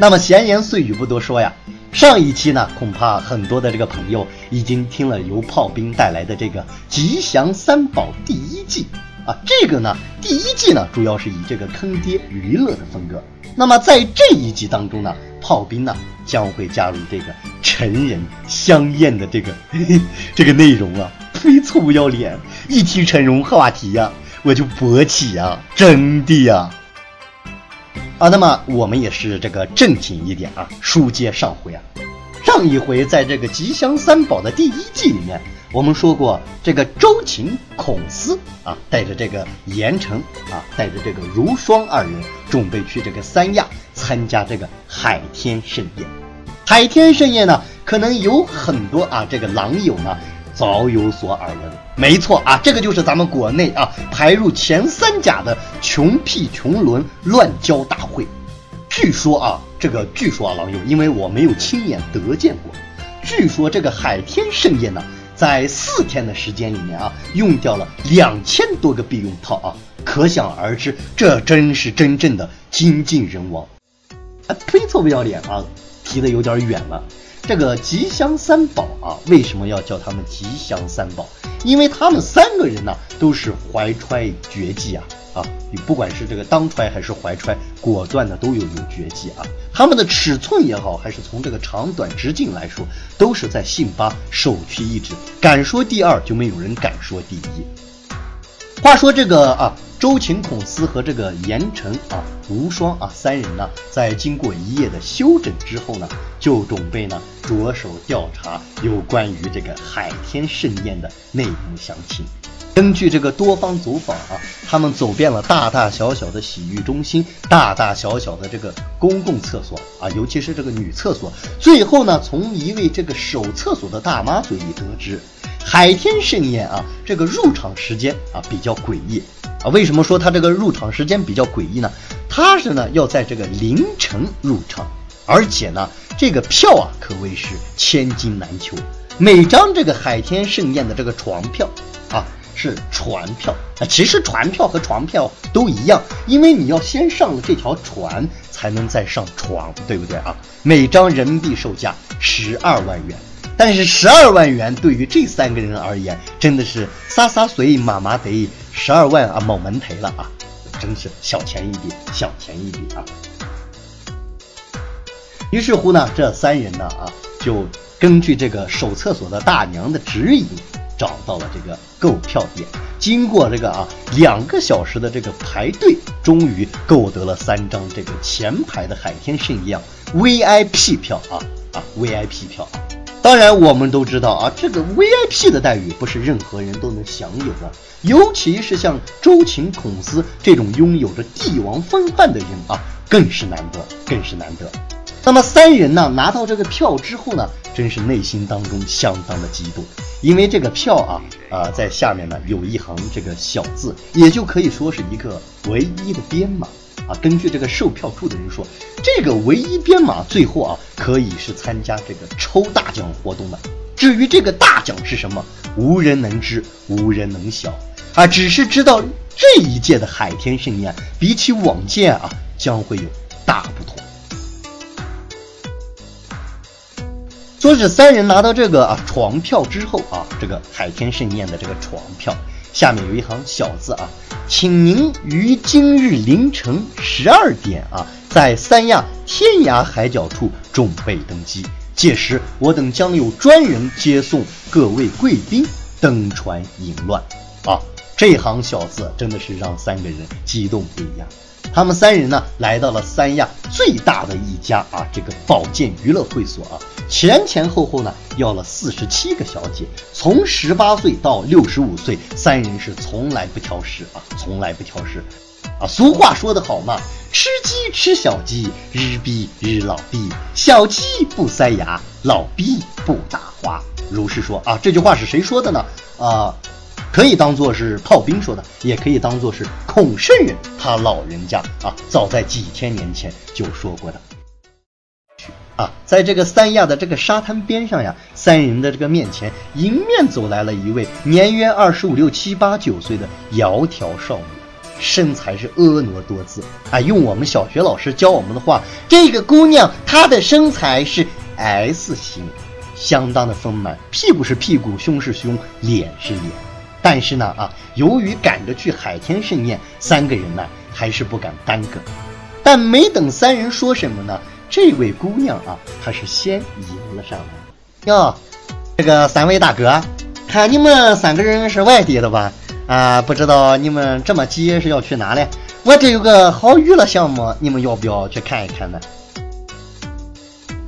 那么闲言碎语不多说呀，上一期呢，恐怕很多的这个朋友已经听了由炮兵带来的这个《吉祥三宝》第一季啊，这个呢，第一季呢，主要是以这个坑爹娱乐的风格。那么在这一集当中呢，炮兵呢将会加入这个成人香艳的这个 这个内容啊，忒臭不要脸！一提成人话题呀，我就勃起呀，真的呀！啊，啊那么我们也是这个正经一点啊，书接上回啊，上一回在这个《吉祥三宝》的第一季里面，我们说过这个周秦孔思啊，带着这个严城啊，带着这个如霜二人，准备去这个三亚参加这个海天盛宴。海天盛宴呢，可能有很多啊，这个狼友呢。早有所耳闻，没错啊，这个就是咱们国内啊排入前三甲的穷屁穷伦乱交大会。据说啊，这个据说啊，老友，因为我没有亲眼得见过。据说这个海天盛宴呢，在四天的时间里面啊，用掉了两千多个避孕套啊，可想而知，这真是真正的精尽人亡。啊，忒臭不要脸啊，提的有点远了。这个吉祥三宝啊，为什么要叫他们吉祥三宝？因为他们三个人呢，都是怀揣绝技啊啊！你不管是这个当揣还是怀揣，果断的都有有绝技啊。他们的尺寸也好，还是从这个长短直径来说，都是在信巴首屈一指。敢说第二，就没有人敢说第一。话说这个啊。周秦孔思和这个严城啊、无双啊三人呢，在经过一夜的休整之后呢，就准备呢着手调查有关于这个海天盛宴的内幕详情。根据这个多方走访啊，他们走遍了大大小小的洗浴中心、大大小小的这个公共厕所啊，尤其是这个女厕所。最后呢，从一位这个守厕所的大妈嘴里得知，海天盛宴啊，这个入场时间啊比较诡异。啊，为什么说他这个入场时间比较诡异呢？他是呢要在这个凌晨入场，而且呢这个票啊可谓是千金难求。每张这个海天盛宴的这个床票啊是船票啊，其实船票和床票都一样，因为你要先上了这条船才能再上床，对不对啊？每张人民币售价十二万元，但是十二万元对于这三个人而言真的是洒洒水麻麻得。十二万啊，猛门赔了啊！真是小钱一笔，小钱一笔啊！于是乎呢，这三人呢啊，就根据这个守厕所的大娘的指引，找到了这个购票点。经过这个啊两个小时的这个排队，终于购得了三张这个前排的海天盛宴 VIP 票啊啊 VIP 票啊！当然，我们都知道啊，这个 VIP 的待遇不是任何人都能享有的，尤其是像周秦孔思这种拥有着帝王风范的人啊，更是难得，更是难得。那么三人呢，拿到这个票之后呢，真是内心当中相当的激动，因为这个票啊，啊，在下面呢有一行这个小字，也就可以说是一个唯一的编码。啊，根据这个售票处的人说，这个唯一编码最后啊，可以是参加这个抽大奖活动的。至于这个大奖是什么，无人能知，无人能晓啊，只是知道这一届的海天盛宴比起往届啊，将会有大不同。说是三人拿到这个啊床票之后啊，这个海天盛宴的这个床票下面有一行小字啊。请您于今日凌晨十二点啊，在三亚天涯海角处准备登机。届时，我等将有专人接送各位贵宾登船迎乱。啊，这行小字真的是让三个人激动不已啊。他们三人呢，来到了三亚最大的一家啊，这个保健娱乐会所啊，前前后后呢要了四十七个小姐，从十八岁到六十五岁，三人是从来不挑食啊，从来不挑食啊。俗话说得好嘛，吃鸡吃小鸡，日逼日老逼，小鸡不塞牙，老逼不打花。如是说啊，这句话是谁说的呢？啊。可以当做是炮兵说的，也可以当做是孔圣人他老人家啊，早在几千年前就说过的。啊，在这个三亚的这个沙滩边上呀，三人的这个面前迎面走来了一位年约二十五六七八九岁的窈窕少女。身材是婀娜多姿啊。用我们小学老师教我们的话，这个姑娘她的身材是 S 型，相当的丰满，屁股是屁股，胸是胸，脸是脸。但是呢啊，由于赶着去海天盛宴，三个人呢还是不敢耽搁。但没等三人说什么呢，这位姑娘啊，她是先迎了上来。哟，这个三位大哥，看你们三个人是外地的吧？啊，不知道你们这么急是要去哪里？我这有个好娱乐项目，你们要不要去看一看呢？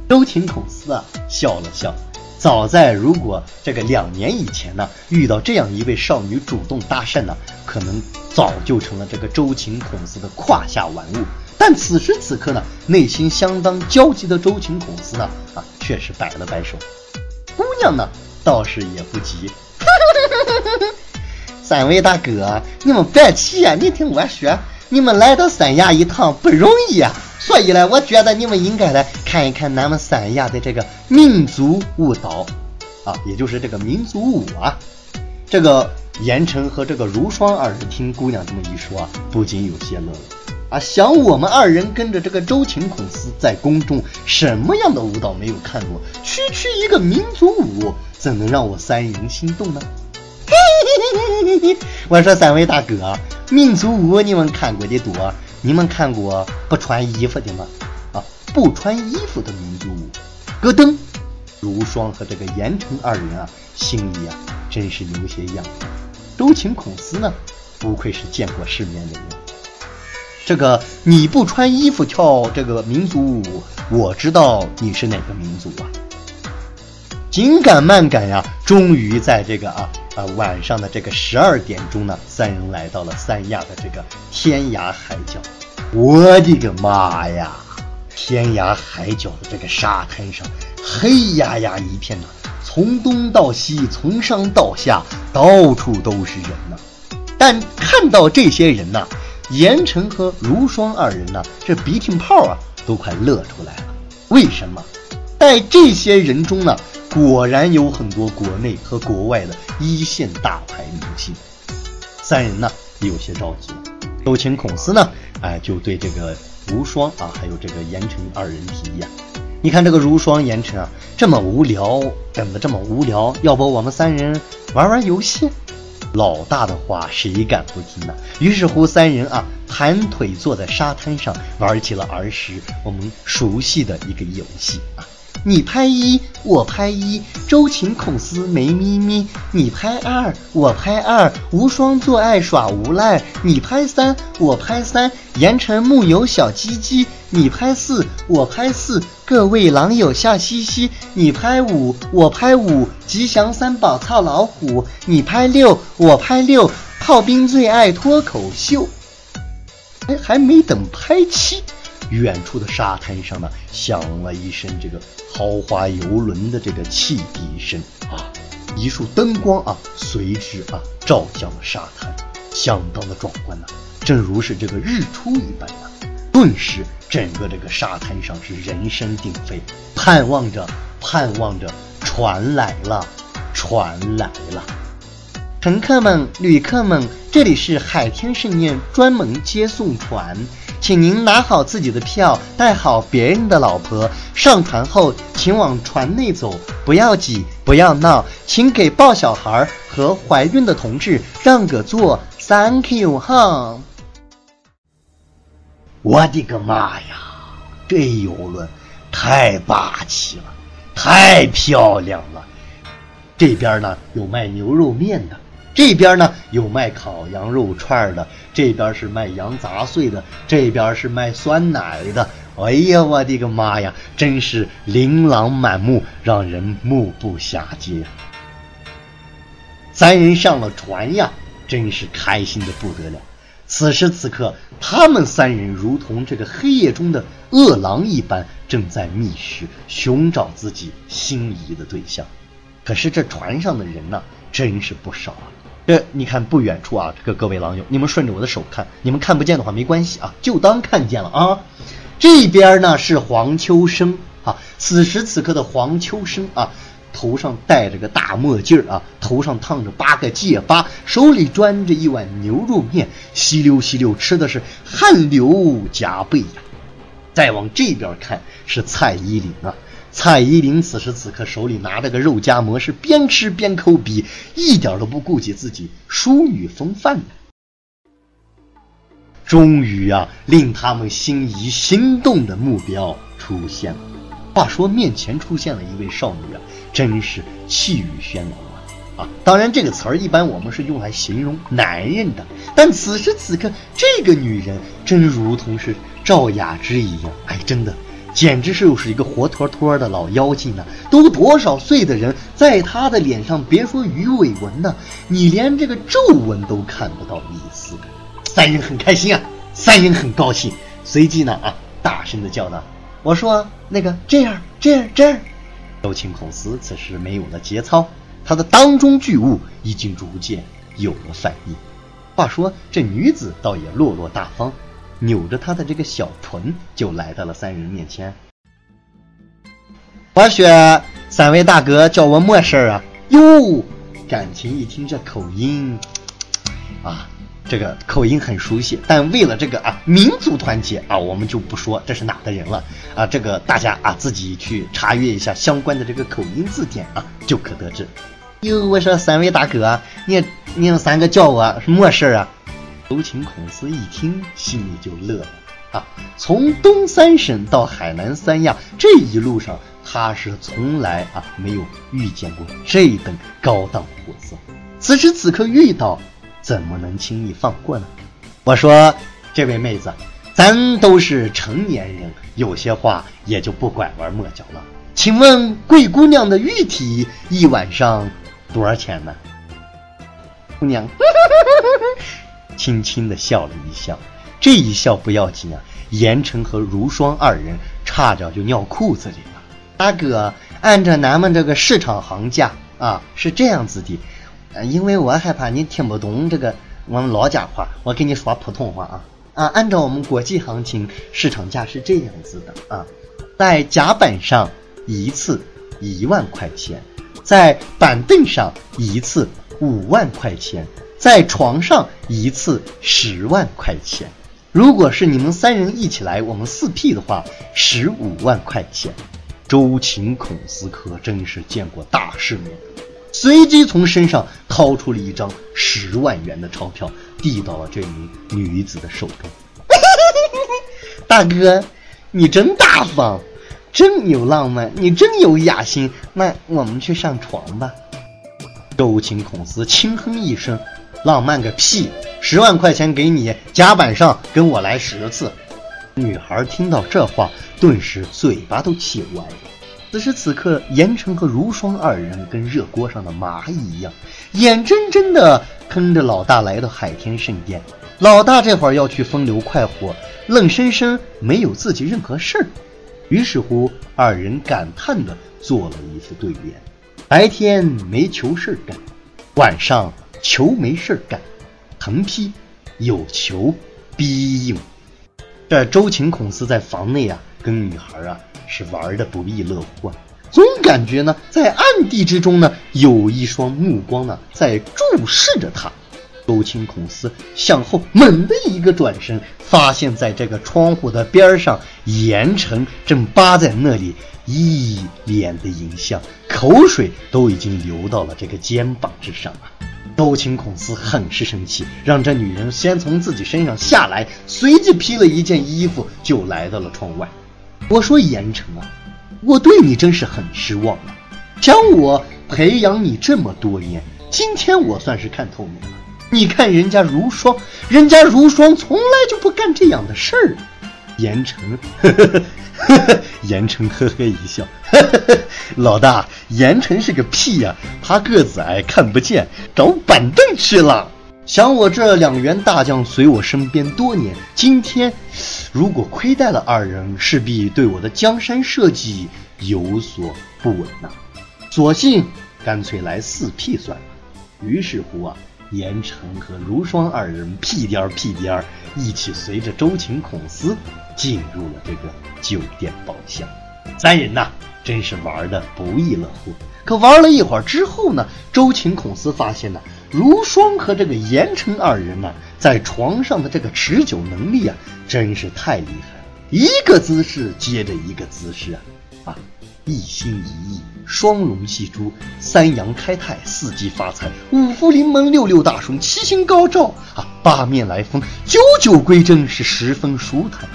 周秦孔思啊笑了笑。早在如果这个两年以前呢，遇到这样一位少女主动搭讪呢，可能早就成了这个周秦孔思的胯下玩物。但此时此刻呢，内心相当焦急的周秦孔思呢，啊，却是摆了摆手。姑娘呢，倒是也不急。三位大哥，你们别急呀，你听我说，你们来到三亚一趟不容易啊。所以呢，我觉得你们应该来看一看咱们三亚的这个民族舞蹈，啊，也就是这个民族舞啊。这个严晨和这个如霜二人听姑娘这么一说啊，不禁有些乐了啊。想我们二人跟着这个周秦孔思在宫中，什么样的舞蹈没有看过？区区一个民族舞，怎能让我三人心动呢？嘿嘿嘿！我说三位大哥，民族舞你们看过的多。你们看过不穿衣服的吗？啊，不穿衣服的民族舞，咯噔！如霜和这个严城二人啊，心里啊真是有些痒。周秦孔思呢，不愧是见过世面的人。这个你不穿衣服跳这个民族舞，我知道你是哪个民族啊？紧赶慢赶呀，终于在这个啊。啊，晚上的这个十二点钟呢，三人来到了三亚的这个天涯海角。我的个妈呀！天涯海角的这个沙滩上，黑压压一片呐，从东到西，从上到下，到处都是人呐。但看到这些人呐，严晨和如霜二人呢，这鼻涕泡啊，都快乐出来了。为什么？在这些人中呢？果然有很多国内和国外的一线大牌明星，三人呢有些着急。周秦孔思呢，哎，就对这个如霜啊，还有这个严晨二人提议啊，你看这个如霜、严晨啊，这么无聊，等的这么无聊，要不我们三人玩玩游戏？老大的话谁敢不听呢？于是乎，三人啊，盘腿坐在沙滩上，玩起了儿时我们熟悉的一个游戏啊。你拍一，我拍一，周秦孔思没咪咪。你拍二，我拍二，无双做爱耍无赖。你拍三，我拍三，盐城木有小鸡鸡。你拍四，我拍四，各位狼友笑嘻嘻。你拍五，我拍五，吉祥三宝操老虎。你拍六，我拍六，炮兵最爱脱口秀。哎，还没等拍七。远处的沙滩上呢，响了一声这个豪华游轮的这个汽笛声啊，一束灯光啊，随之啊照向了沙滩，相当的壮观呐，正如是这个日出一般呐。顿时，整个这个沙滩上是人声鼎沸，盼望着，盼望着，船来了，船来了。乘客们，旅客们，这里是海天盛宴专门接送船。请您拿好自己的票，带好别人的老婆。上船后，请往船内走，不要挤，不要闹，请给抱小孩和怀孕的同志让个座。Thank you，哈！我的个妈呀，这游轮太霸气了，太漂亮了。这边呢有卖牛肉面的。这边呢有卖烤羊肉串的，这边是卖羊杂碎的，这边是卖酸奶的。哎呀，我的个妈呀，真是琳琅满目，让人目不暇接！三人上了船呀，真是开心的不得了。此时此刻，他们三人如同这个黑夜中的饿狼一般，正在觅食，寻找自己心仪的对象。可是这船上的人呢，真是不少啊。这你看不远处啊，这个各位狼友，你们顺着我的手看，你们看不见的话没关系啊，就当看见了啊。这边呢是黄秋生啊，此时此刻的黄秋生啊，头上戴着个大墨镜啊，头上烫着八个戒疤，手里端着一碗牛肉面，吸溜吸溜吃的是汗流浃背呀。再往这边看是蔡依林啊，蔡依林此时此刻手里拿着个肉夹馍，是边吃边抠鼻，一点都不顾及自己淑女风范的。终于啊，令他们心仪心动的目标出现了。话说面前出现了一位少女啊，真是气宇轩昂啊！啊，当然这个词儿一般我们是用来形容男人的，但此时此刻这个女人真如同是赵雅芝一样，哎，真的简直是又是一个活脱脱的老妖精呢！都多少岁的人，在他的脸上别说鱼尾纹呢，你连这个皱纹都看不到一丝。三人很开心啊，三人很高兴，随即呢啊，大声的叫道：“我说那个这样这样这样。”周青孔斯此时没有了节操，他的当中巨物已经逐渐有了反应。话说这女子倒也落落大方，扭着他的这个小臀就来到了三人面前。我说三位大哥叫我么事儿啊？哟，感情一听这口音，啊。这个口音很熟悉，但为了这个啊民族团结啊，我们就不说这是哪的人了啊。这个大家啊自己去查阅一下相关的这个口音字典啊，就可得知。哟，我说三位大哥，你你们三个叫我什么事儿啊？周秦孔斯一听，心里就乐了啊。从东三省到海南三亚这一路上，他是从来啊没有遇见过这等高档货色，此时此刻遇到。怎么能轻易放过呢？我说，这位妹子，咱都是成年人，有些话也就不拐弯抹角了。请问贵姑娘的玉体一晚上多少钱呢？姑娘轻轻的笑了一笑，这一笑不要紧啊，严城和如霜二人差点就尿裤子里了。大哥，按照咱们这个市场行价啊，是这样子的。因为我害怕你听不懂这个我们老家话，我跟你说普通话啊啊！按照我们国际行情，市场价是这样子的啊，在甲板上一次一万块钱，在板凳上一次五万块钱，在床上一次十万块钱。如果是你们三人一起来，我们四 P 的话，十五万块钱。周秦孔思可真是见过大世面。随即从身上掏出了一张十万元的钞票，递到了这名女子的手中。大哥，你真大方，真有浪漫，你真有雅兴。那我们去上床吧。周秦孔思轻哼一声：“浪漫个屁！十万块钱给你，甲板上跟我来十次。”女孩听到这话，顿时嘴巴都气歪了。此时此刻，严城和如霜二人跟热锅上的蚂蚁一样，眼睁睁的跟着老大来到海天盛宴。老大这会儿要去风流快活，愣生生没有自己任何事儿。于是乎，二人感叹的做了一副对联：白天没求事儿干，晚上求没事儿干，横批有求必应。这周秦孔思在房内啊，跟女孩啊。是玩的不亦乐乎啊，总感觉呢，在暗地之中呢，有一双目光呢在注视着他。周秦孔思向后猛地一个转身，发现在这个窗户的边上，严城正扒在那里，一脸的淫相，口水都已经流到了这个肩膀之上啊！周青孔斯很是生气，让这女人先从自己身上下来，随即披了一件衣服就来到了窗外。我说严城啊，我对你真是很失望了。将我培养你这么多年，今天我算是看透你了。你看人家如霜，人家如霜从来就不干这样的事儿。严城，呵 呵呵 严城呵呵一笑，呵 呵老大，严城是个屁呀，他个子矮，看不见，找板凳去了。想我这两员大将随我身边多年，今天。如果亏待了二人，势必对我的江山社稷有所不稳呐。索性干脆来四屁算了。于是乎啊，严城和如霜二人屁颠儿屁颠儿，一起随着周秦孔思进入了这个酒店包厢。三人呐，真是玩的不亦乐乎。可玩了一会儿之后呢，周秦孔思发现呢，如霜和这个严城二人呢，在床上的这个持久能力啊，真是太厉害了，一个姿势接着一个姿势啊，啊，一心一意，双龙戏珠，三阳开泰，四季发财，五福临门，六六大顺，七星高照啊，八面来风，九九归真，是十分舒坦。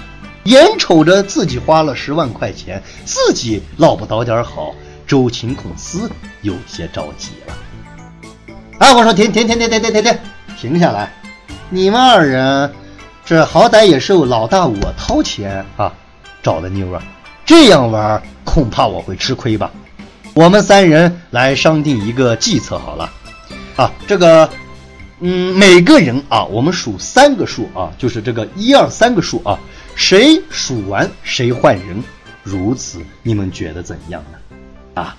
眼瞅着自己花了十万块钱，自己落不到点好。周秦孔思有些着急了，啊！我说停停停停停停停停，停下来！你们二人，这好歹也是老大我掏钱啊找的妞啊，这样玩恐怕我会吃亏吧？我们三人来商定一个计策好了，啊，这个，嗯，每个人啊，我们数三个数啊，就是这个一二三个数啊，谁数完谁换人，如此你们觉得怎样呢？啊，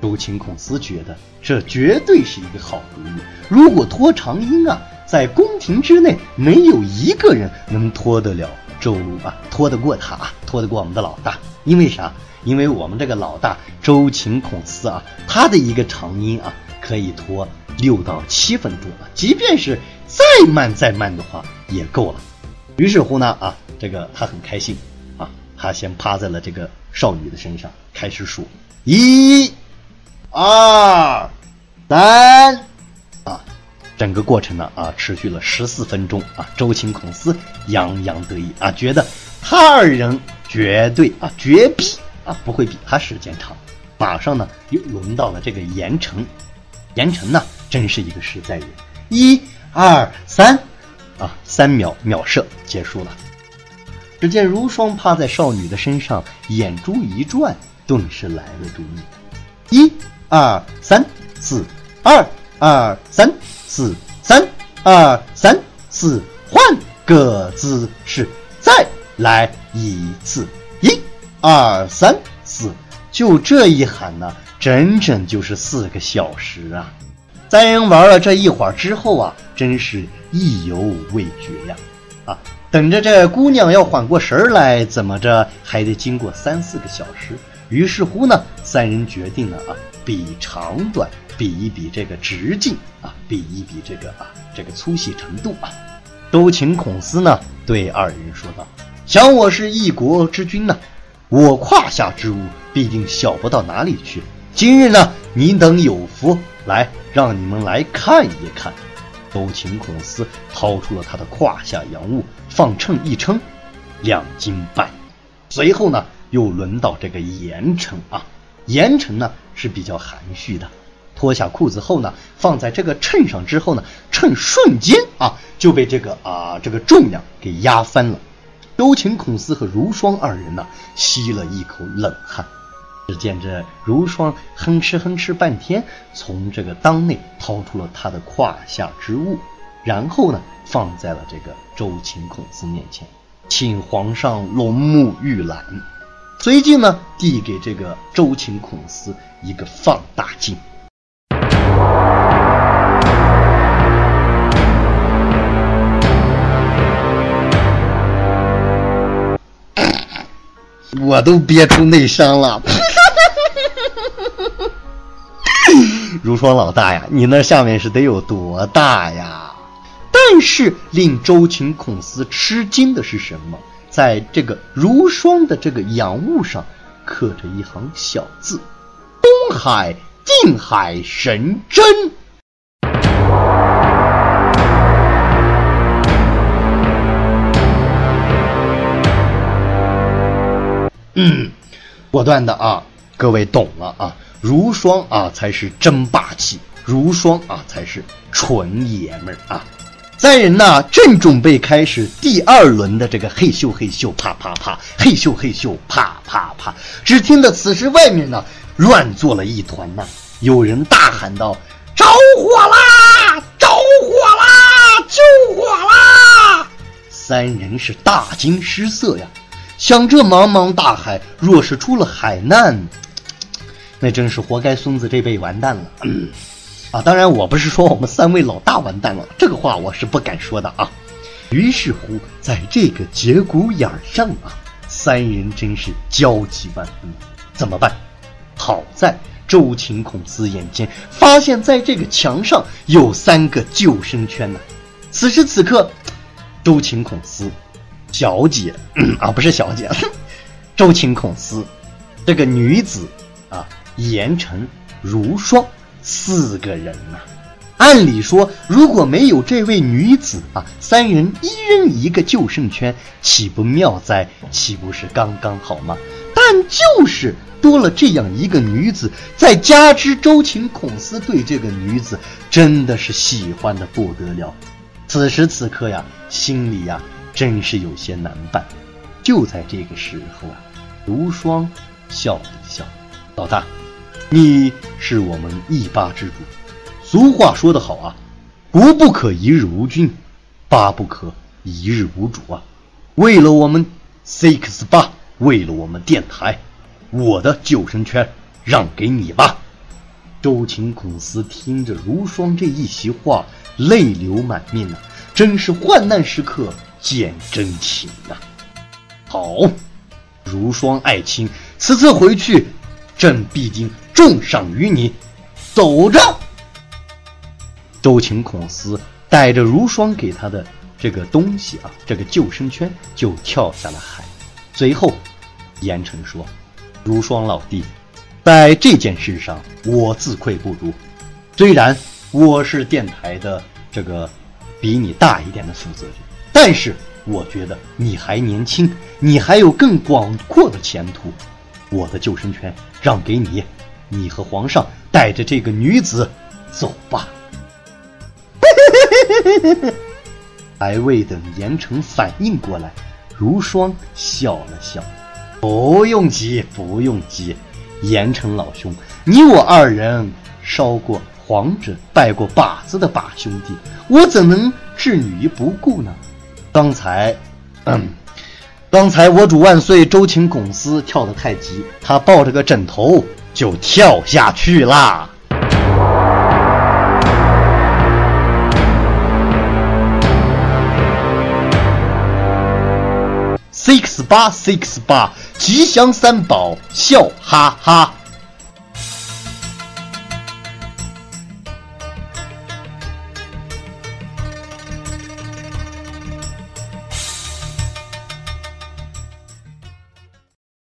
周秦孔思觉得这绝对是一个好主意。如果拖长音啊，在宫廷之内没有一个人能拖得了周鲁啊，拖得过他啊，拖得过我们的老大。因为啥？因为我们这个老大周秦孔思啊，他的一个长音啊，可以拖六到七分钟啊，即便是再慢再慢的话也够了。于是乎呢，啊，这个他很开心啊，他先趴在了这个少女的身上，开始数。一、二、三，啊，整个过程呢啊，持续了十四分钟啊。周秦孔思洋洋得意啊，觉得他二人绝对啊绝逼啊不会比他时间长。马上呢又轮到了这个严城，严城呢真是一个实在人。一、二、三，啊，三秒秒射结束了。只见如霜趴在少女的身上，眼珠一转。顿时来了主意，一、二、三、四，二、二、三、四，三、二、三、四，换个姿势，再来一次，一、二、三、四，就这一喊呢，整整就是四个小时啊！三人玩了这一会儿之后啊，真是意犹未决呀！啊，等着这姑娘要缓过神来，怎么着还得经过三四个小时。于是乎呢，三人决定了啊，比长短，比一比这个直径啊，比一比这个啊这个粗细程度啊。都请孔思呢对二人说道：“想我是一国之君呢，我胯下之物必定小不到哪里去。今日呢，你等有福，来让你们来看一看。”周秦孔思掏出了他的胯下洋物，放秤一称，两斤半。随后呢。又轮到这个严城啊，严城呢是比较含蓄的，脱下裤子后呢，放在这个秤上之后呢，秤瞬间啊就被这个啊这个重量给压翻了。周秦孔思和如霜二人呢吸了一口冷汗，只见这如霜哼哧哼哧半天，从这个裆内掏出了他的胯下之物，然后呢放在了这个周秦孔思面前，请皇上龙目玉览。随即呢，递给这个周秦孔思一个放大镜。我都憋出内伤了。如霜老大呀，你那下面是得有多大呀？但是令周秦孔思吃惊的是什么？在这个如霜的这个洋物上，刻着一行小字：“东海定海神针。”嗯，果断的啊，各位懂了啊，如霜啊才是真霸气，如霜啊才是纯爷们儿啊。三人呢，正准备开始第二轮的这个嘿咻嘿咻啪啪啪，嘿咻嘿咻啪啪啪。只听得此时外面呢，乱作了一团呐，有人大喊道：“着火啦！着火啦！救火啦！”三人是大惊失色呀，想这茫茫大海，若是出了海难，那真是活该孙子这辈完蛋了。啊，当然我不是说我们三位老大完蛋了，这个话我是不敢说的啊。于是乎，在这个节骨眼上啊，三人真是焦急万分，怎么办？好在周秦孔思眼尖，发现在这个墙上有三个救生圈呢。此时此刻，周秦孔思小姐 啊，不是小姐，周秦孔思这个女子啊，严城如霜四个人呐。按理说，如果没有这位女子啊，三人一人一个救生圈，岂不妙哉？岂不是刚刚好吗？但就是多了这样一个女子，再加之周秦孔思对这个女子真的是喜欢的不得了。此时此刻呀，心里呀真是有些难办。就在这个时候啊，如霜笑了笑：“老大，你是我们一八之主。”俗话说得好啊，国不可一日无君，八不可一日无主啊。为了我们 six 八，为了我们电台，我的救生圈让给你吧。周秦孔思听着如霜这一席话，泪流满面呐，真是患难时刻见真情呐。好，如霜爱卿，此次回去，朕必定重赏于你。走着。周秦孔思带着如霜给他的这个东西啊，这个救生圈就跳下了海。随后，严城说：“如霜老弟，在这件事上我自愧不如。虽然我是电台的这个比你大一点的负责人，但是我觉得你还年轻，你还有更广阔的前途。我的救生圈让给你，你和皇上带着这个女子走吧。”还未等严城反应过来，如霜笑了笑：“不用急，不用急，严城老兄，你我二人烧过黄纸、拜过把子的把兄弟，我怎能置你于不顾呢？刚才，嗯，刚才我主万岁周秦拱司跳得太急，他抱着个枕头就跳下去啦。” six 八 six 八，吉祥三宝笑哈哈。